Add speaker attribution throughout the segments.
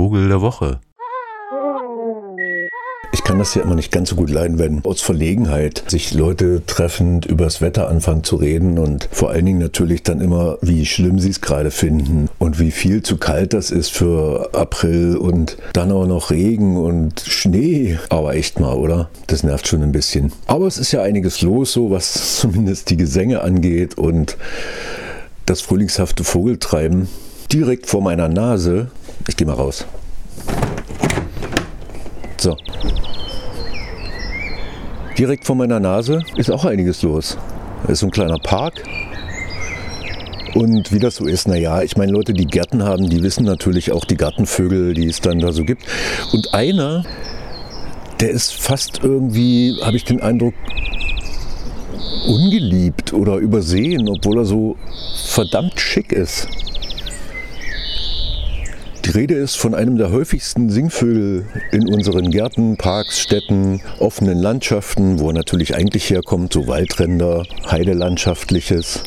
Speaker 1: Vogel der Woche.
Speaker 2: Ich kann das ja immer nicht ganz so gut leiden, wenn aus Verlegenheit sich Leute treffend übers Wetter anfangen zu reden und vor allen Dingen natürlich dann immer, wie schlimm sie es gerade finden und wie viel zu kalt das ist für April und dann auch noch Regen und Schnee. Aber echt mal, oder? Das nervt schon ein bisschen. Aber es ist ja einiges los, so was zumindest die Gesänge angeht und das frühlingshafte Vogeltreiben direkt vor meiner Nase. Ich gehe mal raus. So. Direkt vor meiner Nase ist auch einiges los. Es ist so ein kleiner Park. Und wie das so ist, naja, ich meine, Leute, die Gärten haben, die wissen natürlich auch die Gartenvögel, die es dann da so gibt. Und einer, der ist fast irgendwie, habe ich den Eindruck, ungeliebt oder übersehen, obwohl er so verdammt schick ist. Die Rede ist von einem der häufigsten Singvögel in unseren Gärten, Parks, Städten, offenen Landschaften, wo er natürlich eigentlich herkommt, so Waldränder, Heidelandschaftliches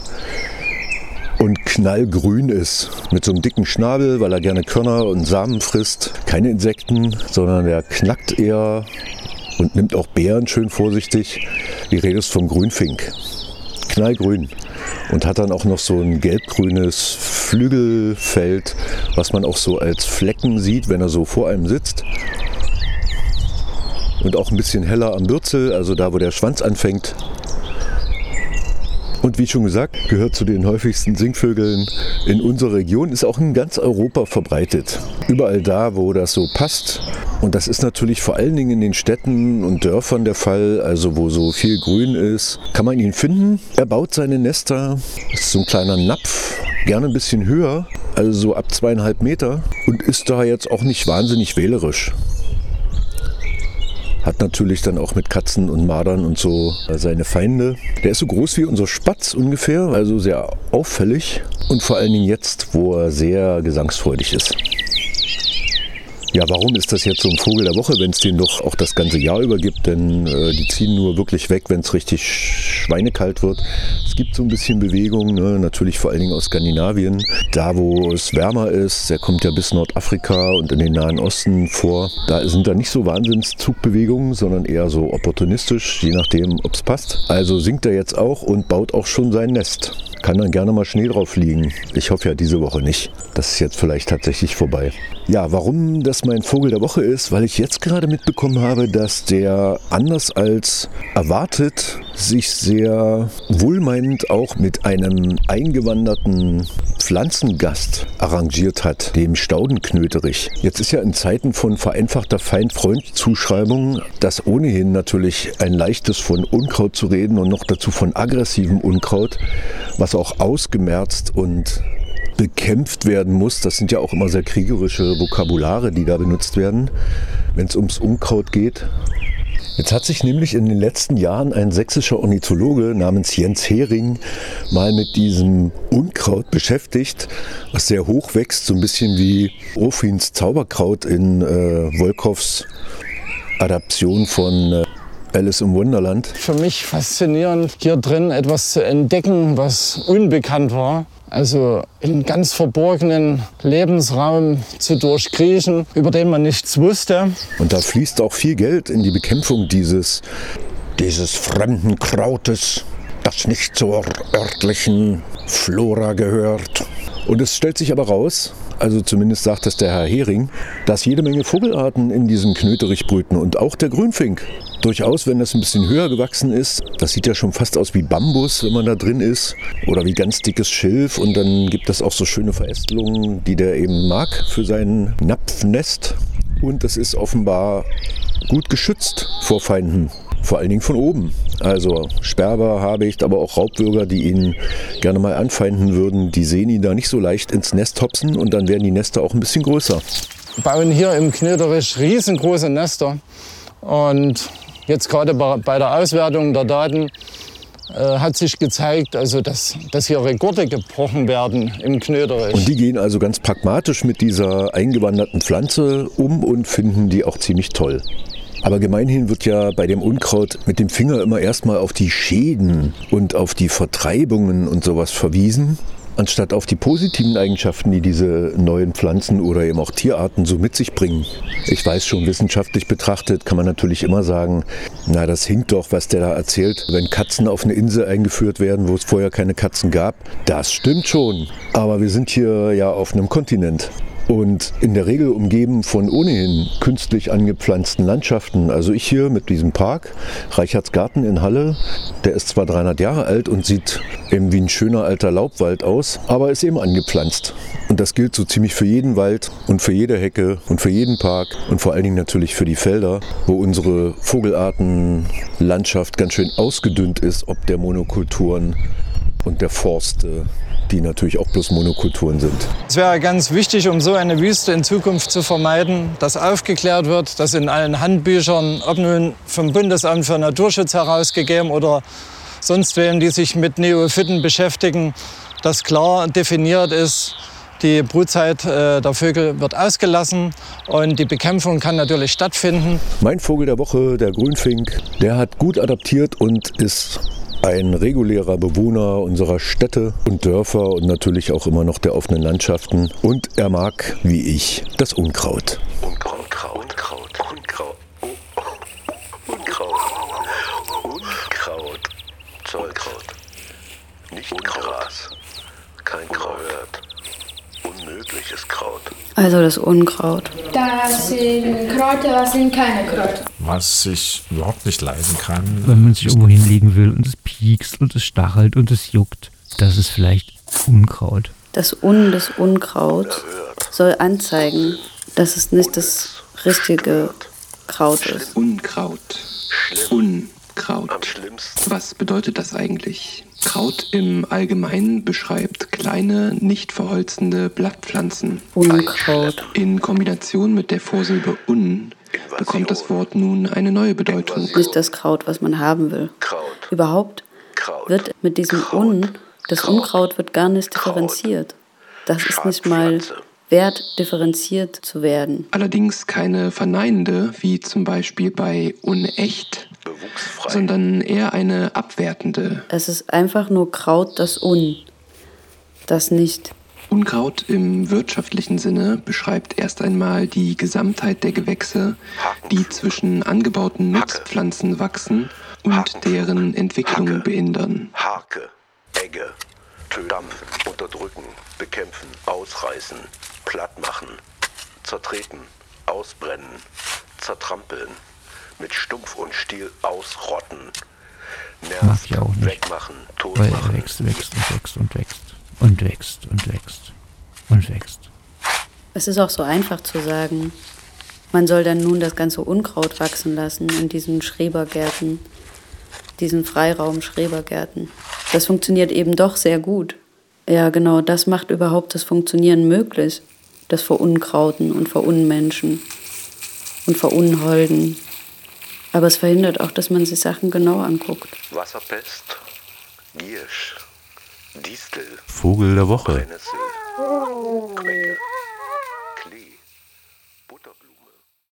Speaker 2: und knallgrün ist, mit so einem dicken Schnabel, weil er gerne Körner und Samen frisst. Keine Insekten, sondern er knackt eher und nimmt auch Beeren schön vorsichtig. Die Rede ist vom Grünfink. Knallgrün und hat dann auch noch so ein gelbgrünes Flügelfeld, was man auch so als Flecken sieht, wenn er so vor einem sitzt. Und auch ein bisschen heller am Bürzel, also da, wo der Schwanz anfängt. Und wie schon gesagt, gehört zu den häufigsten Singvögeln in unserer Region, ist auch in ganz Europa verbreitet. Überall da, wo das so passt. Und das ist natürlich vor allen Dingen in den Städten und Dörfern der Fall, also wo so viel Grün ist, kann man ihn finden. Er baut seine Nester, ist so ein kleiner Napf, gerne ein bisschen höher, also so ab zweieinhalb Meter und ist da jetzt auch nicht wahnsinnig wählerisch. Hat natürlich dann auch mit Katzen und Madern und so seine Feinde. Der ist so groß wie unser Spatz ungefähr, also sehr auffällig. Und vor allen Dingen jetzt, wo er sehr gesangsfreudig ist. Ja, warum ist das jetzt so ein Vogel der Woche, wenn es den doch auch das ganze Jahr über gibt? Denn äh, die ziehen nur wirklich weg, wenn es richtig schweinekalt wird. Es gibt so ein bisschen Bewegung, ne? natürlich vor allen Dingen aus Skandinavien. Da, wo es wärmer ist, der kommt ja bis Nordafrika und in den Nahen Osten vor. Da sind da nicht so Wahnsinnszug-Bewegungen, sondern eher so opportunistisch, je nachdem, ob es passt. Also singt er jetzt auch und baut auch schon sein Nest kann dann gerne mal Schnee drauf liegen. Ich hoffe ja diese Woche nicht. Das ist jetzt vielleicht tatsächlich vorbei. Ja, warum das mein Vogel der Woche ist, weil ich jetzt gerade mitbekommen habe, dass der anders als erwartet sich sehr wohlmeinend auch mit einem eingewanderten Pflanzengast arrangiert hat, dem Staudenknöterich. Jetzt ist ja in Zeiten von vereinfachter Feind-Freund-Zuschreibung das ohnehin natürlich ein leichtes von Unkraut zu reden und noch dazu von aggressivem Unkraut, was auch ausgemerzt und bekämpft werden muss. Das sind ja auch immer sehr kriegerische Vokabulare, die da benutzt werden, wenn es ums Unkraut geht. Jetzt hat sich nämlich in den letzten Jahren ein sächsischer Ornithologe namens Jens Hering mal mit diesem Unkraut beschäftigt, was sehr hoch wächst, so ein bisschen wie Ofins Zauberkraut in äh, Wolkows Adaption von äh, Alice im Wunderland.
Speaker 3: Für mich faszinierend, hier drin etwas zu entdecken, was unbekannt war. Also einen ganz verborgenen Lebensraum zu durchkriechen, über den man nichts wusste.
Speaker 2: Und da fließt auch viel Geld in die Bekämpfung dieses, dieses fremden Krautes, das nicht zur örtlichen Flora gehört. Und es stellt sich aber raus, also zumindest sagt es der Herr Hering, dass jede Menge Vogelarten in diesem Knöterich brüten und auch der Grünfink. Durchaus, wenn das ein bisschen höher gewachsen ist, das sieht ja schon fast aus wie Bambus, wenn man da drin ist, oder wie ganz dickes Schilf und dann gibt es auch so schöne Verästelungen, die der eben mag für sein Napfnest. Und das ist offenbar gut geschützt vor Feinden vor allen Dingen von oben. Also Sperber, Habicht, aber auch Raubwürger, die ihn gerne mal anfeinden würden, die sehen ihn da nicht so leicht ins Nest hopsen und dann werden die Nester auch ein bisschen größer.
Speaker 3: Wir bauen hier im Knöterich riesengroße Nester und jetzt gerade bei der Auswertung der Daten äh, hat sich gezeigt, also dass, dass hier Rekorde gebrochen werden im Knöterich.
Speaker 2: Und die gehen also ganz pragmatisch mit dieser eingewanderten Pflanze um und finden die auch ziemlich toll. Aber gemeinhin wird ja bei dem Unkraut mit dem Finger immer erstmal auf die Schäden und auf die Vertreibungen und sowas verwiesen. anstatt auf die positiven Eigenschaften, die diese neuen Pflanzen oder eben auch Tierarten so mit sich bringen. Ich weiß schon, wissenschaftlich betrachtet kann man natürlich immer sagen, na, das hinkt doch, was der da erzählt. Wenn Katzen auf eine Insel eingeführt werden, wo es vorher keine Katzen gab, das stimmt schon. Aber wir sind hier ja auf einem Kontinent und in der Regel umgeben von ohnehin künstlich angepflanzten Landschaften. Also ich hier mit diesem Park, Reichertsgarten in Halle, der ist zwar 300 Jahre alt und sieht eben wie ein schöner alter Laubwald aus, aber ist eben angepflanzt. Und das gilt so ziemlich für jeden Wald und für jede Hecke und für jeden Park und vor allen Dingen natürlich für die Felder, wo unsere Vogelartenlandschaft ganz schön ausgedünnt ist, ob der Monokulturen und der Forste die natürlich auch bloß Monokulturen sind.
Speaker 3: Es wäre ganz wichtig, um so eine Wüste in Zukunft zu vermeiden, dass aufgeklärt wird, dass in allen Handbüchern, ob nun vom Bundesamt für Naturschutz herausgegeben oder sonst wem, die sich mit Neophyten beschäftigen, dass klar definiert ist, die Brutzeit äh, der Vögel wird ausgelassen und die Bekämpfung kann natürlich stattfinden.
Speaker 2: Mein Vogel der Woche, der Grünfink, der hat gut adaptiert und ist ein regulärer Bewohner unserer Städte und Dörfer und natürlich auch immer noch der offenen Landschaften. Und er mag, wie ich, das Unkraut. Unkraut, Kraut, Unkraut, Unkraut, Unkraut, Unkraut, Zollkraut, nicht Gras, kein Kraut,
Speaker 1: unmögliches Kraut. Also das Unkraut.
Speaker 4: Das sind Kräuter, das sind keine Kräuter
Speaker 5: was ich überhaupt nicht leiden kann.
Speaker 6: Wenn man sich irgendwo hinlegen will und es piekst und es stachelt und es juckt, das ist vielleicht Unkraut.
Speaker 1: Das Un des Unkraut soll anzeigen, dass es nicht das richtige Kraut ist.
Speaker 7: Unkraut. Unkraut. Was bedeutet das eigentlich? Kraut im Allgemeinen beschreibt kleine, nicht verholzende Blattpflanzen.
Speaker 1: Unkraut.
Speaker 7: In Kombination mit der Vorsilbe un bekommt das Wort nun eine neue Bedeutung.
Speaker 1: Nicht das Kraut, was man haben will. Überhaupt wird mit diesem Un, das Unkraut wird gar nicht differenziert. Das ist nicht mal wert, differenziert zu werden.
Speaker 7: Allerdings keine verneinende, wie zum Beispiel bei unecht, sondern eher eine abwertende.
Speaker 1: Es ist einfach nur Kraut, das Un, das nicht.
Speaker 7: Unkraut im wirtschaftlichen Sinne beschreibt erst einmal die Gesamtheit der Gewächse, die zwischen angebauten Nutzpflanzen wachsen und deren Entwicklung behindern.
Speaker 8: Hake, Egge, dampfen, unterdrücken, bekämpfen, ausreißen, plattmachen, zertreten, ausbrennen, zertrampeln, mit Stumpf und Stiel ausrotten,
Speaker 6: nervt, wegmachen, totmachen. Weil er wächst, wächst und wächst und wächst und wächst und wächst und wächst.
Speaker 1: Es ist auch so einfach zu sagen, man soll dann nun das ganze Unkraut wachsen lassen in diesen Schrebergärten, diesen Freiraum-Schrebergärten. Das funktioniert eben doch sehr gut. Ja, genau, das macht überhaupt das Funktionieren möglich. Das Verunkrauten und Verunmenschen und Verunholden. Aber es verhindert auch, dass man sich Sachen genau anguckt.
Speaker 8: Wasserpest, Giersch, Distel.
Speaker 5: Vogel der Woche.
Speaker 8: Brennnessel, Quecke.